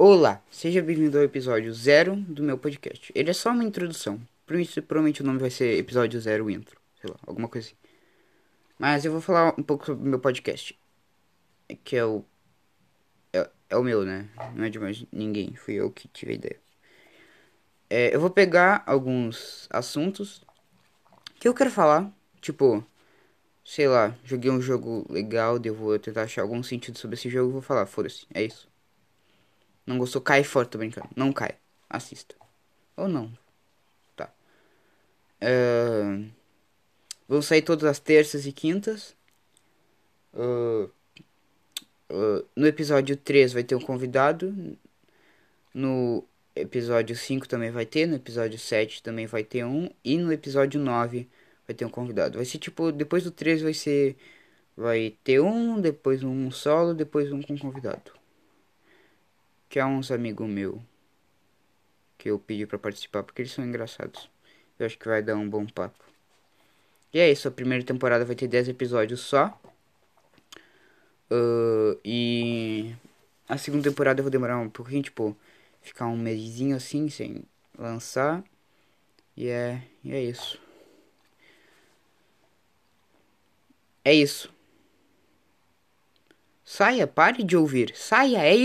Olá, seja bem-vindo ao episódio zero do meu podcast. Ele é só uma introdução. Por isso, provavelmente o nome vai ser episódio zero intro. Sei lá, alguma coisa assim. Mas eu vou falar um pouco sobre o meu podcast. Que é o. É, é o meu, né? Não é de mais ninguém. Fui eu que tive a ideia. É, eu vou pegar alguns assuntos que eu quero falar. Tipo, sei lá, joguei um jogo legal, vou tentar achar algum sentido sobre esse jogo vou falar, foda-se, é isso. Não gostou? Cai fora, tô brincando. Não cai. Assista. Ou não. Tá. Uh, vão sair todas as terças e quintas. Uh, uh, no episódio 3 vai ter um convidado. No episódio 5 também vai ter. No episódio 7 também vai ter um. E no episódio 9 vai ter um convidado. Vai ser tipo, depois do 3 vai ser. Vai ter um, depois um solo, depois um com convidado que há uns amigos meu que eu pedi para participar porque eles são engraçados. Eu acho que vai dar um bom papo. E é isso, a primeira temporada vai ter 10 episódios só. Uh, e a segunda temporada eu vou demorar um pouquinho, tipo, ficar um mêsinho assim sem lançar. E é, e é isso. É isso. Saia, pare de ouvir. Saia, é isso.